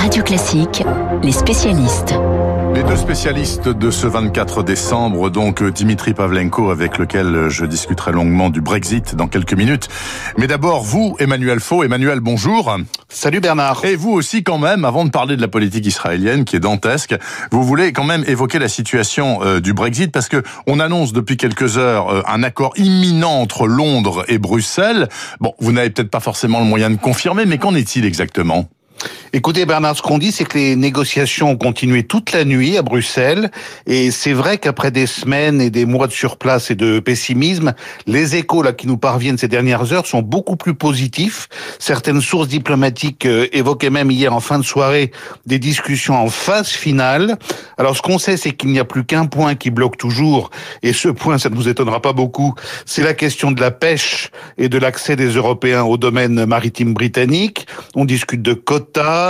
Radio Classique, les spécialistes. Les deux spécialistes de ce 24 décembre, donc Dimitri Pavlenko, avec lequel je discuterai longuement du Brexit dans quelques minutes. Mais d'abord, vous, Emmanuel Faux. Emmanuel, bonjour. Salut Bernard. Et vous aussi, quand même, avant de parler de la politique israélienne, qui est dantesque, vous voulez quand même évoquer la situation euh, du Brexit, parce que on annonce depuis quelques heures euh, un accord imminent entre Londres et Bruxelles. Bon, vous n'avez peut-être pas forcément le moyen de confirmer, mais qu'en est-il exactement? Écoutez Bernard, ce qu'on dit, c'est que les négociations ont continué toute la nuit à Bruxelles, et c'est vrai qu'après des semaines et des mois de surplace et de pessimisme, les échos là qui nous parviennent ces dernières heures sont beaucoup plus positifs. Certaines sources diplomatiques euh, évoquaient même hier en fin de soirée des discussions en phase finale. Alors ce qu'on sait, c'est qu'il n'y a plus qu'un point qui bloque toujours, et ce point, ça ne vous étonnera pas beaucoup, c'est la question de la pêche et de l'accès des Européens au domaine maritime britannique. On discute de quotas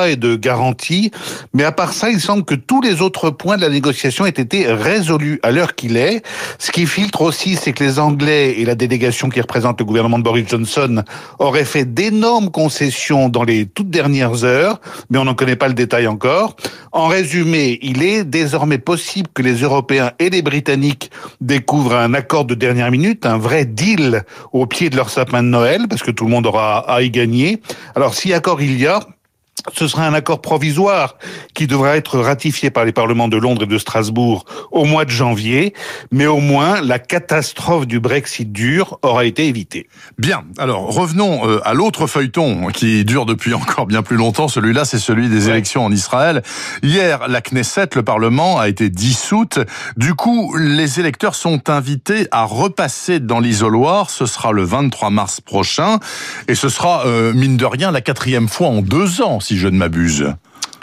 et de garanties. Mais à part ça, il semble que tous les autres points de la négociation aient été résolus à l'heure qu'il est. Ce qui filtre aussi, c'est que les Anglais et la délégation qui représente le gouvernement de Boris Johnson auraient fait d'énormes concessions dans les toutes dernières heures, mais on n'en connaît pas le détail encore. En résumé, il est désormais possible que les Européens et les Britanniques découvrent un accord de dernière minute, un vrai deal au pied de leur sapin de Noël, parce que tout le monde aura à y gagner. Alors si accord il y a, ce sera un accord provisoire qui devra être ratifié par les parlements de Londres et de Strasbourg au mois de janvier, mais au moins la catastrophe du Brexit dur aura été évitée. Bien, alors revenons euh, à l'autre feuilleton qui dure depuis encore bien plus longtemps. Celui-là, c'est celui des élections en Israël. Hier, la Knesset, le Parlement, a été dissoute. Du coup, les électeurs sont invités à repasser dans l'isoloir. Ce sera le 23 mars prochain. Et ce sera, euh, mine de rien, la quatrième fois en deux ans, si je ne m'abuse.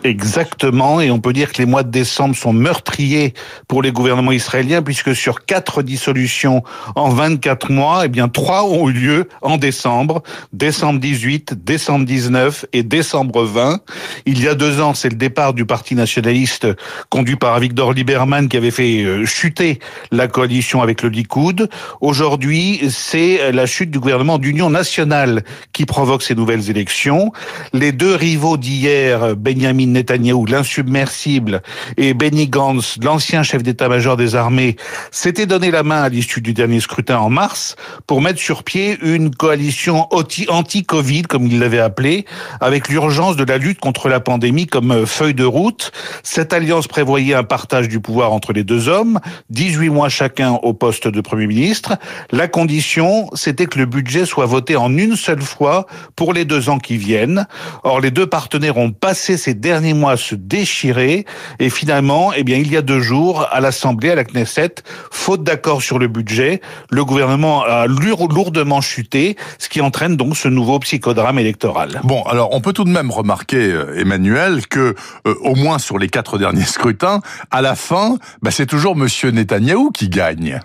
Exactement, et on peut dire que les mois de décembre sont meurtriers pour les gouvernements israéliens, puisque sur quatre dissolutions en 24 mois, eh bien trois ont eu lieu en décembre, décembre 18, décembre 19 et décembre 20. Il y a deux ans, c'est le départ du Parti nationaliste conduit par Victor Lieberman qui avait fait euh, chuter la coalition avec le Likoud. Aujourd'hui, c'est la chute du gouvernement d'union nationale qui provoque ces nouvelles élections. Les deux rivaux d'hier, Benjamin Netanyahou, l'insubmersible, et Benny Gantz, l'ancien chef d'état-major des armées, s'étaient donné la main à l'issue du dernier scrutin en mars pour mettre sur pied une coalition anti-Covid, comme il l'avait appelé, avec l'urgence de la lutte contre la pandémie comme euh, feuille de route. Cette alliance prévoyait un partage du pouvoir entre les deux hommes, 18 mois chacun au poste de Premier ministre. La condition, c'était que le budget soit voté en une seule fois pour les deux ans qui viennent. Or, les deux partenaires ont passé ces derniers mois se déchirer et finalement, eh bien, il y a deux jours, à l'Assemblée, à la Knesset, faute d'accord sur le budget, le gouvernement a lourdement chuté, ce qui entraîne donc ce nouveau psychodrame électoral. Bon, alors on peut tout de même remarquer, euh, Emmanuel, que euh, au moins sur les quatre derniers scrutins, à la fin, bah, c'est toujours Monsieur Netanyahou qui gagne.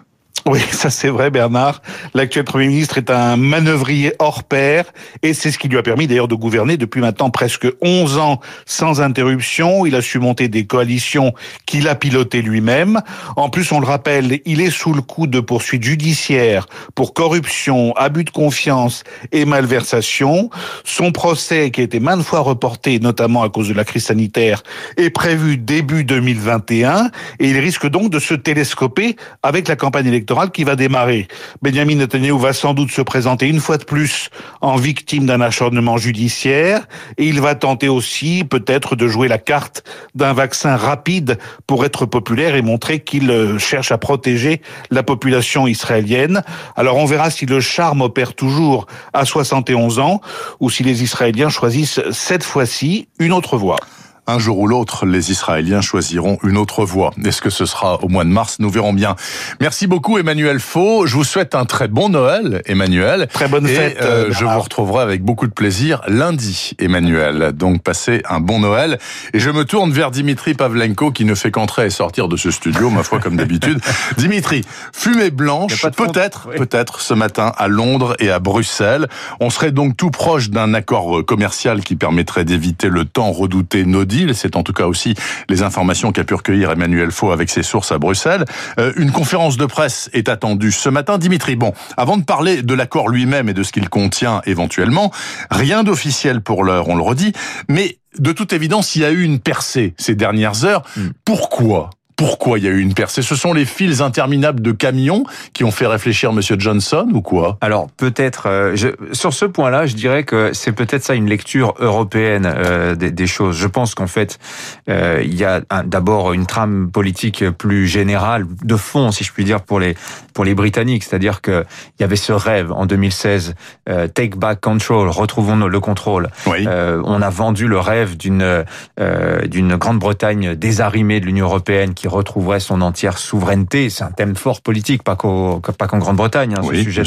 Oui, ça c'est vrai Bernard. L'actuel Premier ministre est un manœuvrier hors pair et c'est ce qui lui a permis d'ailleurs de gouverner depuis maintenant presque 11 ans sans interruption. Il a su monter des coalitions qu'il a pilotées lui-même. En plus, on le rappelle, il est sous le coup de poursuites judiciaires pour corruption, abus de confiance et malversation. Son procès, qui a été maintes fois reporté, notamment à cause de la crise sanitaire, est prévu début 2021 et il risque donc de se télescoper avec la campagne électorale qui va démarrer. Benjamin Netanyahu va sans doute se présenter une fois de plus en victime d'un acharnement judiciaire et il va tenter aussi peut-être de jouer la carte d'un vaccin rapide pour être populaire et montrer qu'il euh, cherche à protéger la population israélienne. Alors on verra si le charme opère toujours à 71 ans ou si les Israéliens choisissent cette fois-ci une autre voie un jour ou l'autre, les Israéliens choisiront une autre voie. Est-ce que ce sera au mois de mars? Nous verrons bien. Merci beaucoup, Emmanuel Faux. Je vous souhaite un très bon Noël, Emmanuel. Très bonne fête. Euh, je vous retrouverai avec beaucoup de plaisir lundi, Emmanuel. Donc, passez un bon Noël. Et je me tourne vers Dimitri Pavlenko, qui ne fait qu'entrer et sortir de ce studio, ma foi, comme d'habitude. Dimitri, fumée blanche, peut-être, peut-être ce matin à Londres et à Bruxelles. On serait donc tout proche d'un accord commercial qui permettrait d'éviter le temps redouté Nodi deal. C'est en tout cas aussi les informations qu'a pu recueillir Emmanuel Faux avec ses sources à Bruxelles. Euh, une conférence de presse est attendue ce matin. Dimitri, bon, avant de parler de l'accord lui-même et de ce qu'il contient éventuellement, rien d'officiel pour l'heure, on le redit, mais de toute évidence, il y a eu une percée ces dernières heures. Hmm. Pourquoi pourquoi il y a eu une percée Ce sont les files interminables de camions qui ont fait réfléchir Monsieur Johnson ou quoi? Alors peut-être euh, sur ce point-là, je dirais que c'est peut-être ça une lecture européenne euh, des, choses. Je pense qu'en fait, euh, il y a d'abord une trame politique plus générale de fond, si je puis dire, pour les pour les Britanniques, c'est-à-dire que il y avait ce rêve en 2016, take back control, retrouvons le contrôle. on a vendu le rêve d'une d'une Grande-Bretagne désarrimée de l'Union européenne qui retrouverait son entière souveraineté. C'est un thème fort politique, pas qu'en pas qu'en Grande-Bretagne, hein, ce sujet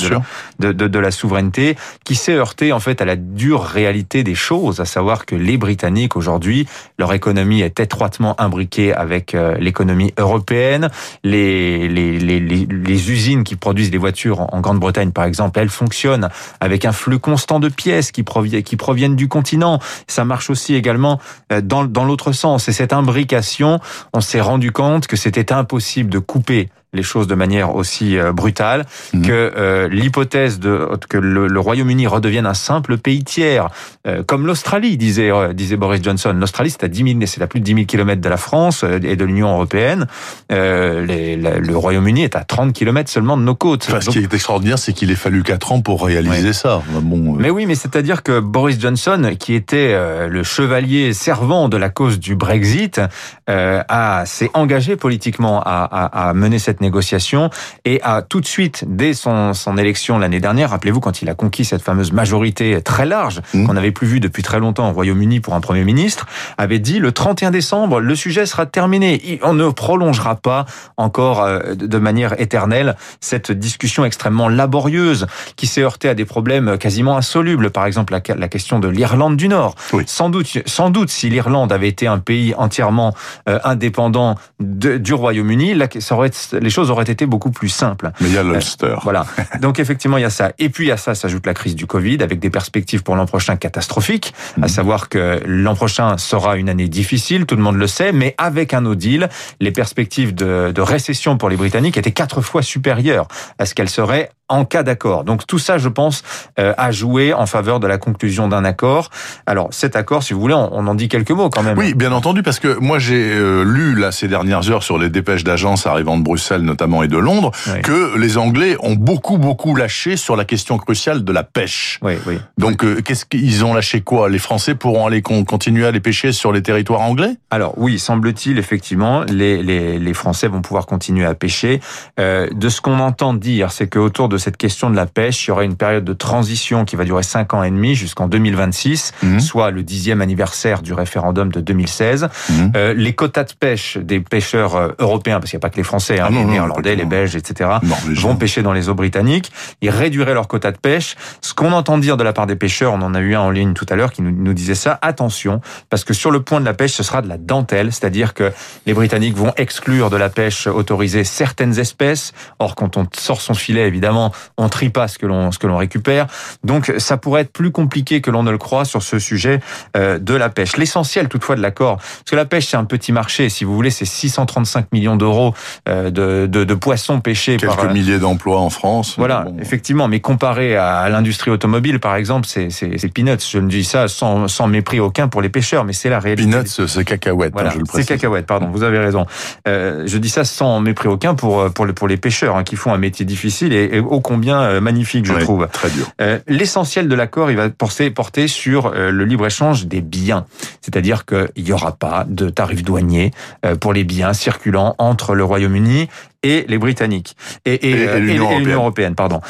de de, de, la souveraineté, qui s'est heurté en fait à la dure réalité des choses, à savoir que les Britanniques aujourd'hui, leur économie est étroitement imbriquée avec euh, l'économie européenne. Les, les, les, les, usines qui produisent les voitures en Grande-Bretagne, par exemple, elles fonctionnent avec un flux constant de pièces qui proviennent, qui proviennent du continent. Ça marche aussi également euh, dans, dans l'autre sens. Et cette imbrication, on s'est rendu compte que c'était impossible de couper les choses de manière aussi euh, brutale, mhm. que euh, l'hypothèse de que le, Royaume-Uni redevienne un simple pays tiers, euh, comme l'Australie, disait disait Boris Johnson. L'Australie, c'est à 10 000, c'est à plus de 10 000 kilomètres de la France et de l'Union européenne. Les, le Royaume-Uni est à 30 kilomètres seulement de nos côtes. ce qui est extraordinaire, c'est qu'il ait fallu 4 ans pour réaliser ça. Bon, mais oui, mais c'est-à-dire que Boris Johnson, qui était le chevalier servant de la cause du Brexit, a s'est engagé politiquement à, à, à mener cette négociation et a tout de suite, dès son, son élection l'année dernière, rappelez-vous quand il a conquis cette fameuse majorité très large mmh. qu'on n'avait plus vue depuis très longtemps au Royaume-Uni pour un Premier ministre, avait dit le 31 décembre, le sujet sera terminé. On ne prolongera pas encore euh, de manière éternelle cette discussion extrêmement laborieuse qui s'est heurtée à des problèmes quasiment insolubles. Par exemple, la, question de l'Irlande du Nord. Sans doute, sans doute, si l'Irlande avait été un pays entièrement euh, indépendant du Royaume-Uni, les choses auraient été beaucoup plus simples. Mais il y a l'Ulster. Euh, voilà. Donc effectivement, il y a ça. Et puis à ça s'ajoute la crise du Covid avec des perspectives pour l'an prochain catastrophiques, à mhm. savoir que l'an prochain sera une année difficile, tout le monde le sait, mais avec un no deal, les perspectives de, de récession pour les Britanniques étaient quatre fois supérieures à ce qu'elles seraient en cas d'accord. Donc tout ça, je pense, euh, a joué en faveur de la conclusion d'un accord. Alors cet accord, si vous voulez, on, en dit quelques mots quand même. Oui, bien entendu, parce que moi j'ai euh, lu là ces dernières heures sur les dépêches d'agences arrivant de Bruxelles notamment et de Londres que les Anglais ont beaucoup beaucoup lâché sur la question cruciale de la pêche. Oui, oui. Donc euh, qu'est-ce qu'ils ont lâché quoi? Les Français pourront aller continuer à aller pêcher sur les territoires anglais? Alors oui, semble-t-il effectivement, les, les, les Français vont pouvoir continuer à pêcher. de ce qu'on entend dire, c'est que autour de cette question de la pêche, il y aura une période de transition qui va durer 5 ans et demi jusqu'en 2026, mhm. soit le dixième anniversaire du référendum de 2016. Mhm. Euh, les quotas de pêche des pêcheurs euh, européens, parce qu'il n'y a pas que les Français, hein, ah les Néerlandais, les Belges, etc., vont pêcher dans les eaux britanniques. Ils réduiraient leurs quotas de pêche. Ce qu'on entend dire de la part des pêcheurs, on en a eu un en ligne tout à l'heure qui nous, nous disait ça, attention, parce que sur le point de la pêche, ce sera de la dentelle, c'est-à-dire que les Britanniques vont exclure de la pêche autorisée certaines espèces. Or, quand on sort son filet, évidemment, on trie pas ce que l'on ce que l'on récupère. Donc ça pourrait être plus compliqué que l'on ne le croit sur ce sujet euh, de la pêche. L'essentiel toutefois de l'accord, parce que la pêche c'est un petit marché, si vous voulez, c'est 635 millions d'euros euh, de, de, poissons pêchés. Quelques par, euh, milliers d'emplois en France. Voilà, effectivement, mais comparé à l'industrie automobile par exemple, c'est c'est peanuts. Je ne dis ça sans, sans mépris aucun pour les pêcheurs, mais c'est la réalité. Peanuts, c'est cacahuètes. Hein, c'est cacahuètes, pardon. Vous avez raison. je dis ça sans mépris aucun pour pour les pour les pêcheurs hein, qui font un métier difficile et, et ô combien euh, magnifique, je trouve. Très dur. Euh, l'essentiel de l'accord, il va porter, porter sur euh, le libre-échange des biens. C'est-à-dire qu'il n'y aura pas de tarifs douaniers pour les biens circulant entre le Royaume-Uni et les Britanniques et, et, l'Union européenne. pardon.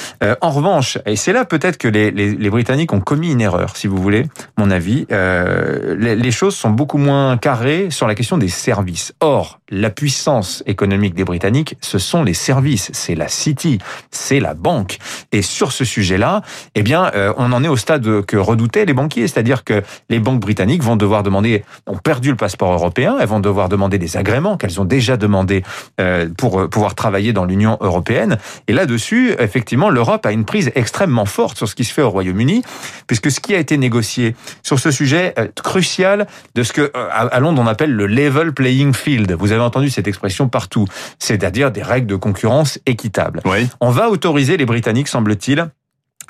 en revanche, et c'est là peut-être que les, les, les, Britanniques ont commis une erreur, si vous voulez, mon avis. Euh, les, les, choses sont beaucoup moins carrées sur la question des services. Or, la puissance économique des Britanniques, ce sont les services, c'est la City, c'est la banque. Et sur ce sujet-là, eh bien, euh, on en est au stade que redoutaient les banquiers, c'est-à-dire que les banques britanniques vont devoir demander, ont perdu le passeport européen, elles vont devoir demander des agréments qu'elles ont déjà demandé euh, pour pour pouvoir travailler dans l'Union européenne. Et là-dessus, effectivement, l'Europe a une prise extrêmement forte sur ce qui se fait au Royaume-Uni, puisque ce qui a été négocié sur ce sujet euh, crucial de ce que à Londres on appelle le level playing field. Vous avez entendu cette expression partout, c'est-à-dire des règles de concurrence équitables. Oui. On va autoriser les Britanniques, semble-t-il,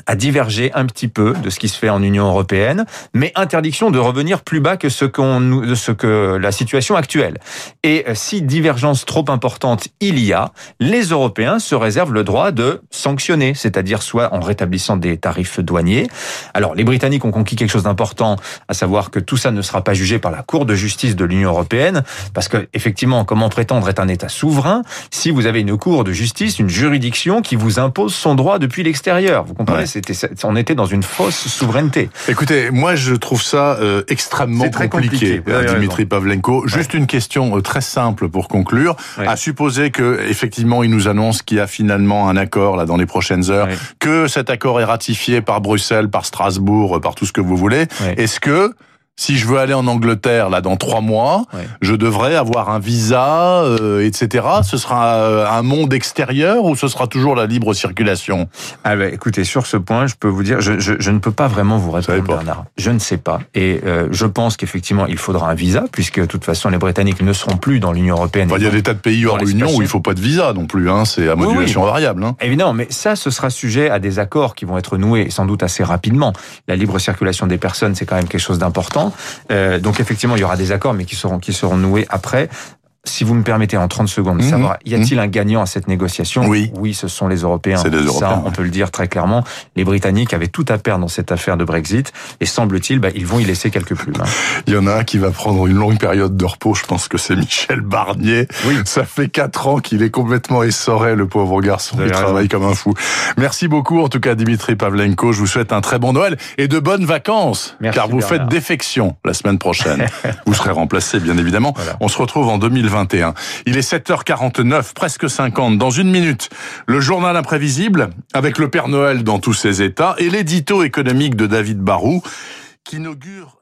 à diverger un petit peu de ce qui se fait en Union européenne, mais interdiction de revenir plus bas que ce qu'on, ce que la situation actuelle. Et si divergence trop importante il y a, les Européens se réservent le droit de sanctionner, c'est-à-dire soit en rétablissant des tarifs douaniers. Alors, les Britanniques ont conquis quelque chose d'important, à savoir que tout ça ne sera pas jugé par la Cour de justice de l'Union européenne, parce que effectivement, comment prétendre être un État souverain si vous avez une Cour de justice, une juridiction qui vous impose son droit depuis l'extérieur? Vous comprenez c'était, on était dans une fausse souveraineté. Écoutez, moi je trouve ça euh, extrêmement très compliqué, compliqué. euh, Dimitri Pavlenko. Juste une question euh, très simple pour conclure. Ouais. À supposer que effectivement il nous annonce qu'il y a finalement un accord là dans les prochaines heures, Ouais. que cet accord est ratifié par Bruxelles, par Strasbourg, par tout ce que vous voulez. Est-ce que si je veux aller en Angleterre là dans trois mois, Ouais. je devrais avoir un visa, euh, etc. Ce sera euh, un monde extérieur ou ce sera toujours la libre circulation? Ah bah, écoutez, sur ce point, je peux vous dire, je, je, je ne peux pas vraiment vous répondre. Bernard. Je ne sais pas. Et euh, je pense qu'effectivement, il faudra un visa, puisque de toute façon, les Britanniques ne seront plus dans l'Union européenne. Il y a des tas de pays hors Dans l'Union où il faut pas de visa non plus. Hein. C'est à Oui, modulation variable. Hein. Évidemment, mais ça, ce sera sujet à des accords qui vont être noués sans doute assez rapidement. La libre circulation des personnes, c'est quand même quelque chose d'important. Euh, donc effectivement, il y aura des accords, mais qui qui seront noués après. Si vous me permettez en 30 secondes de Mhm. savoir, y a-t-il un gagnant à cette négociation Oui. Oui, ce sont les Européens. C'est les Ça, Européens, on ouais. peut le dire très clairement. Les Britanniques avaient tout à perdre dans cette affaire de Brexit, et semble-t-il, bah, ils vont y laisser quelques plumes. hein. Il y en a un qui va prendre une longue période de repos. Je pense que c'est Michel Barnier. Oui. Ça fait quatre ans qu'il est complètement essoré, le pauvre garçon. Il travaille comme un fou. Merci beaucoup, en tout cas, Dimitri Pavlenko. Je vous souhaite un très bon Noël et de bonnes vacances. Merci, car vous Bernard. faites défection la semaine prochaine. vous serez remplacé, bien évidemment. Voilà. On se retrouve en 2021. Il est 7h49, presque 50. Dans une minute, le journal imprévisible avec le Père Noël dans tous ses états et l'édito économique de David Barou qui inaugure